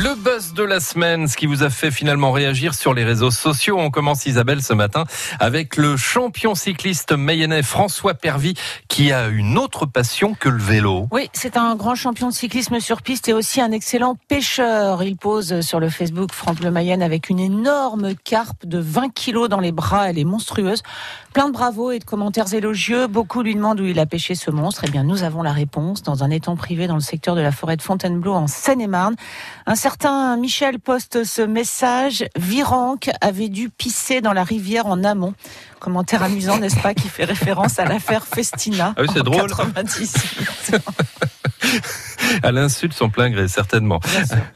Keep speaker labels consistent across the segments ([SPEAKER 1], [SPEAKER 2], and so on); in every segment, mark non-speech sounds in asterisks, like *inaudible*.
[SPEAKER 1] Le buzz de la semaine, ce qui vous a fait finalement réagir sur les réseaux sociaux. On commence Isabelle ce matin avec le champion cycliste mayennais François Pervy qui a une autre passion que le vélo.
[SPEAKER 2] Oui, c'est un grand champion de cyclisme sur piste et aussi un excellent pêcheur. Il pose sur le Facebook Franck Le Mayenne avec une énorme carpe de 20 kilos dans les bras. Elle est monstrueuse. Plein de bravos et de commentaires élogieux. Beaucoup lui demandent où il a pêché ce monstre. Eh bien, nous avons la réponse dans un étang privé dans le secteur de la forêt de Fontainebleau en Seine-et-Marne. Certain Michel poste ce message. Virenque avait dû pisser dans la rivière en amont. Commentaire amusant, n'est-ce pas, qui fait référence à l'affaire Festina.
[SPEAKER 1] Ah oui, c'est drôle.
[SPEAKER 2] 98. *laughs* *laughs*
[SPEAKER 1] à l'insulte son plein gré, certainement.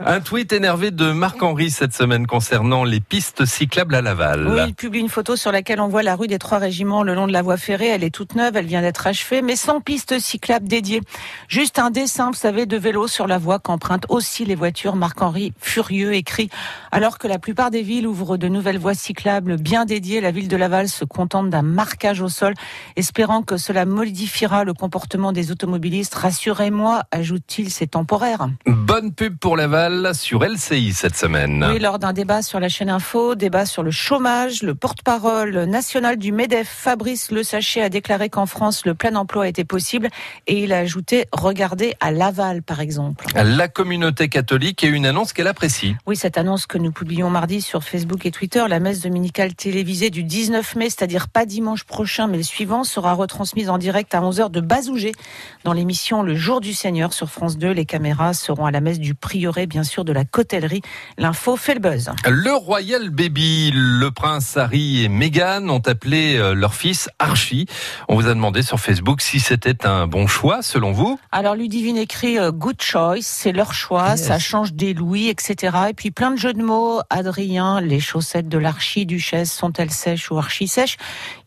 [SPEAKER 1] Un tweet énervé de Marc-Henri cette semaine concernant les pistes cyclables à Laval.
[SPEAKER 2] Oui, il publie une photo sur laquelle on voit la rue des Trois Régiments le long de la voie ferrée. Elle est toute neuve, elle vient d'être achevée, mais sans piste cyclable dédiée. Juste un dessin, vous savez, de vélo sur la voie qu'empruntent aussi les voitures. Marc-Henri, furieux, écrit Alors que la plupart des villes ouvrent de nouvelles voies cyclables bien dédiées, la ville de Laval se contente d'un marquage au sol, espérant que cela modifiera le comportement des automobilistes. Rassurez-moi, ajoute-t-il, c'est temporaire.
[SPEAKER 1] Bonne pub pour Laval sur LCI cette semaine.
[SPEAKER 2] Oui, lors d'un débat sur la chaîne Info, débat sur le chômage, le porte-parole national du MEDEF, Fabrice Le Sachet, a déclaré qu'en France, le plein emploi était possible et il a ajouté, regardez à Laval, par exemple.
[SPEAKER 1] La communauté catholique et une annonce qu'elle apprécie.
[SPEAKER 2] Oui, cette annonce que nous publions mardi sur Facebook et Twitter, la messe dominicale télévisée du 19 mai, c'est-à-dire pas dimanche prochain, mais le suivant, sera retransmise en direct à 11h de Bazougé dans l'émission Le Jour du Seigneur sur France 2. Les caméras seront à la messe du prieuré, bien sûr, de la Cotellerie. L'info fait le buzz.
[SPEAKER 1] Le Royal Baby, le prince Harry et Meghan ont appelé euh, leur fils Archie. On vous a demandé sur Facebook si c'était un bon choix, selon vous.
[SPEAKER 2] Alors, Ludivine écrit euh, Good choice, c'est leur choix,
[SPEAKER 1] Yes.
[SPEAKER 2] ça change des louis, etc. Et puis plein de jeux de mots. Adrien, les chaussettes de l'archiduchesse sont-elles sèches ou archi-sèches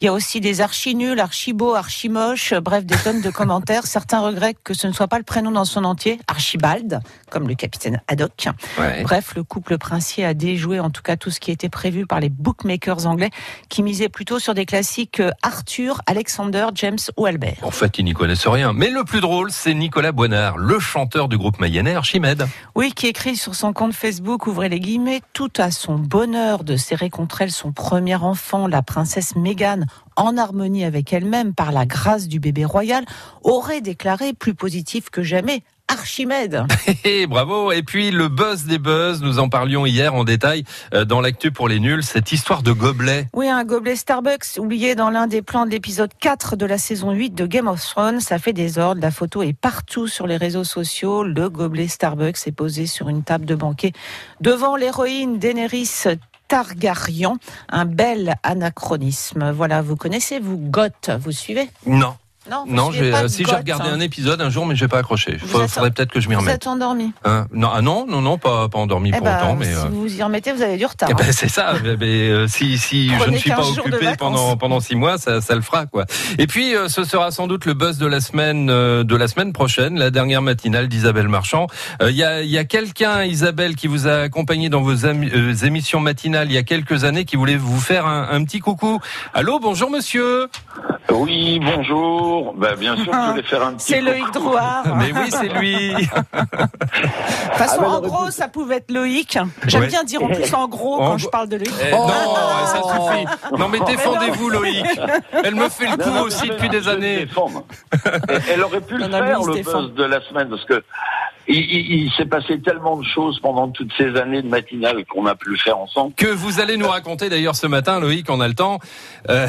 [SPEAKER 2] Il y a aussi des archi nuls, archi beaux, archi moches, bref, des tonnes de *laughs* commentaires. Certains regrettent que ce ne soit pas le prénom dans son entier, Archibald, comme le capitaine Haddock.
[SPEAKER 1] Ouais.
[SPEAKER 2] Bref, le couple princier a déjoué en tout cas tout ce qui était prévu par les bookmakers anglais qui misaient plutôt sur des classiques euh, Arthur, Alexander, James ou Albert.
[SPEAKER 1] En fait, ils n'y connaissent rien. Mais le plus drôle, c'est Nicolas Boinard, le chanteur du groupe mayennais Archimède.
[SPEAKER 2] Oui, qui écrit sur son compte Facebook, ouvrez les guillemets, tout à son bonheur de serrer contre elle son premier enfant, la princesse Meghan, en harmonie avec elle-même par la grâce du bébé royal, aurait déclaré plus positif que jamais. Archimède.
[SPEAKER 1] Hé, *laughs* bravo. Et puis le buzz des buzz, nous en parlions hier en détail euh, dans l'actu pour les nuls, cette histoire de gobelet.
[SPEAKER 2] Oui, un gobelet Starbucks oublié dans l'un des plans de l'épisode 4 de la saison 8 de Game of Thrones. Ça fait désordre. La photo est partout sur les réseaux sociaux. Le gobelet Starbucks est posé sur une table de banquet devant l'héroïne Daenerys Targaryen. Un bel anachronisme. Voilà, vous connaissez, vous, Goth, vous suivez?
[SPEAKER 1] Non.
[SPEAKER 2] Non, vous
[SPEAKER 1] Non, j'ai, euh, si j'ai regardé
[SPEAKER 2] hein.
[SPEAKER 1] un épisode un jour, mais j'ai pas accroché.
[SPEAKER 2] Vous êtes-
[SPEAKER 1] faudrait peut-être que je m'y
[SPEAKER 2] Vous
[SPEAKER 1] remette.
[SPEAKER 2] êtes endormi.
[SPEAKER 1] Hein? Non, ah non, non, non, pas, pas endormi
[SPEAKER 2] Eh
[SPEAKER 1] pour
[SPEAKER 2] ben,
[SPEAKER 1] autant, mais.
[SPEAKER 2] si
[SPEAKER 1] euh,
[SPEAKER 2] vous y remettez, vous avez du retard.
[SPEAKER 1] eh
[SPEAKER 2] hein.
[SPEAKER 1] ben, c'est ça. mais, euh, si si je ne suis pas
[SPEAKER 2] 15 jours de
[SPEAKER 1] occupé pendant pendant six mois, ça, ça le fera quoi. Et puis euh, ce sera sans doute le buzz de la semaine euh, de la semaine prochaine, la dernière matinale d'Isabelle Marchand. Euh, Il y a il y a quelqu'un Isabelle qui vous a accompagné dans vos émissions matinales il y a quelques années qui voulait vous faire un, un petit coucou. Allô, bonjour monsieur.
[SPEAKER 3] Oui, bonjour. Bah, bien sûr, je voulais faire un *laughs* petit
[SPEAKER 2] C'est Loïc. Drouard.
[SPEAKER 1] Mais oui, c'est lui. *laughs* *laughs*
[SPEAKER 2] De toute façon,
[SPEAKER 3] Ah,
[SPEAKER 2] en gros, ça pouvait être Loïc. J'aime
[SPEAKER 1] Ouais.
[SPEAKER 2] bien dire en plus en gros
[SPEAKER 1] En
[SPEAKER 2] quand je parle de Loïc.
[SPEAKER 1] Eh, Non, ça suffit. Non mais défendez-vous Loïc. Elle me fait le coup
[SPEAKER 3] Non, non,
[SPEAKER 1] aussi depuis des années.
[SPEAKER 3] défendre. Elle- aurait pu le faire, le buzz de la semaine, parce que il, il- il s'est passé tellement de choses pendant toutes ces années de matinale qu'on a pu le faire ensemble.
[SPEAKER 1] Que vous allez nous raconter d'ailleurs ce matin, Loïc, on a le temps. Euh,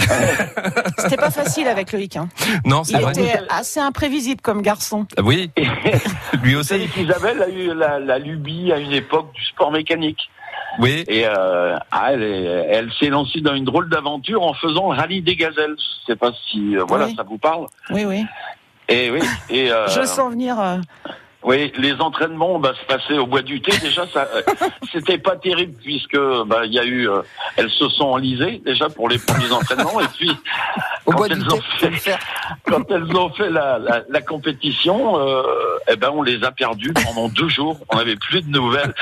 [SPEAKER 2] C'était pas *laughs* facile avec Loïc. Hein.
[SPEAKER 1] non, c'est
[SPEAKER 2] Il
[SPEAKER 1] vrai.
[SPEAKER 2] était assez imprévisible comme garçon.
[SPEAKER 1] Oui, *laughs* lui aussi.
[SPEAKER 3] qu'Isabelle a eu la, la lubie à une époque du sport mécanique.
[SPEAKER 1] Oui.
[SPEAKER 3] Et euh, ah, elle, est- elle s'est lancée dans une drôle d'aventure en faisant le rallye des gazelles. Je sais pas si euh, voilà
[SPEAKER 2] Oui.
[SPEAKER 3] ça vous parle.
[SPEAKER 2] Oui, oui.
[SPEAKER 3] Et oui. Et euh,
[SPEAKER 2] Je sens venir.
[SPEAKER 3] Oui, les entraînements bah, se passaient au bois du thé. Déjà, ça, euh, *laughs* c'était pas terrible puisque bah, il y a eu, euh, elles se sont enlisées déjà pour les premiers entraînements et puis
[SPEAKER 2] Au
[SPEAKER 3] quand
[SPEAKER 2] bois
[SPEAKER 3] elles ont fait, quand elles ont fait la, la, la compétition, euh, eh ben on les a perdues pendant deux jours. On n'avait plus de nouvelles.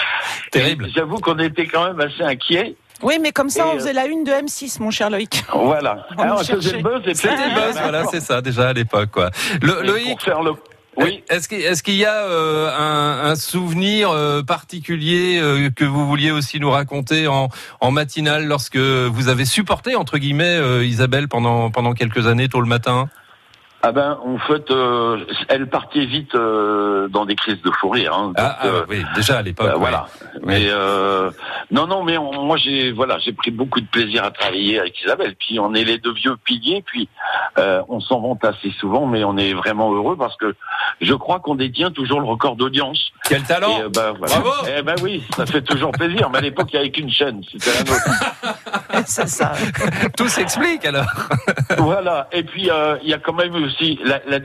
[SPEAKER 1] Terrible.
[SPEAKER 3] Et J'avoue qu'on était quand même assez inquiets.
[SPEAKER 2] Oui, mais comme ça,
[SPEAKER 3] Et,
[SPEAKER 2] on
[SPEAKER 3] euh,
[SPEAKER 2] faisait la une de M6, mon cher Loïc.
[SPEAKER 3] Voilà.
[SPEAKER 2] On
[SPEAKER 3] Alors,
[SPEAKER 2] nous
[SPEAKER 3] on faisait
[SPEAKER 2] cherchait.
[SPEAKER 3] le buzz et
[SPEAKER 1] C'était le buzz, voilà, c'est ça déjà à l'époque quoi. Le,
[SPEAKER 3] Et
[SPEAKER 1] Loïc,
[SPEAKER 3] pour faire le Oui.
[SPEAKER 1] Est-ce qu'il est y a euh, un, un, souvenir euh, particulier euh, que vous vouliez aussi nous raconter en, en matinale lorsque vous avez supporté entre guillemets Isabelle pendant pendant quelques années tôt le matin?
[SPEAKER 3] Ah ben, en fait, euh, elle partait vite euh, dans des crises de fou rire. Hein,
[SPEAKER 1] ah, ah euh, oui, déjà à l'époque.
[SPEAKER 3] Euh, voilà. Mais non, non, mais moi j'ai voilà, j'ai pris beaucoup de plaisir à travailler avec Isabelle. Puis on est les deux vieux piliers. Puis on s'en vante assez souvent, mais on est vraiment heureux parce que je crois qu'on détient toujours le record d'audience.
[SPEAKER 1] Quel talent
[SPEAKER 3] Et, ben, voilà.
[SPEAKER 1] Bravo
[SPEAKER 3] Eh ben oui, ça fait toujours plaisir. Mais à l'époque, il n'y avait qu'une chaîne, c'était la nôtre. *laughs*
[SPEAKER 2] C'est ça.
[SPEAKER 1] Tout s'explique alors.
[SPEAKER 3] voilà. Et puis il y a quand même eu la, la dernière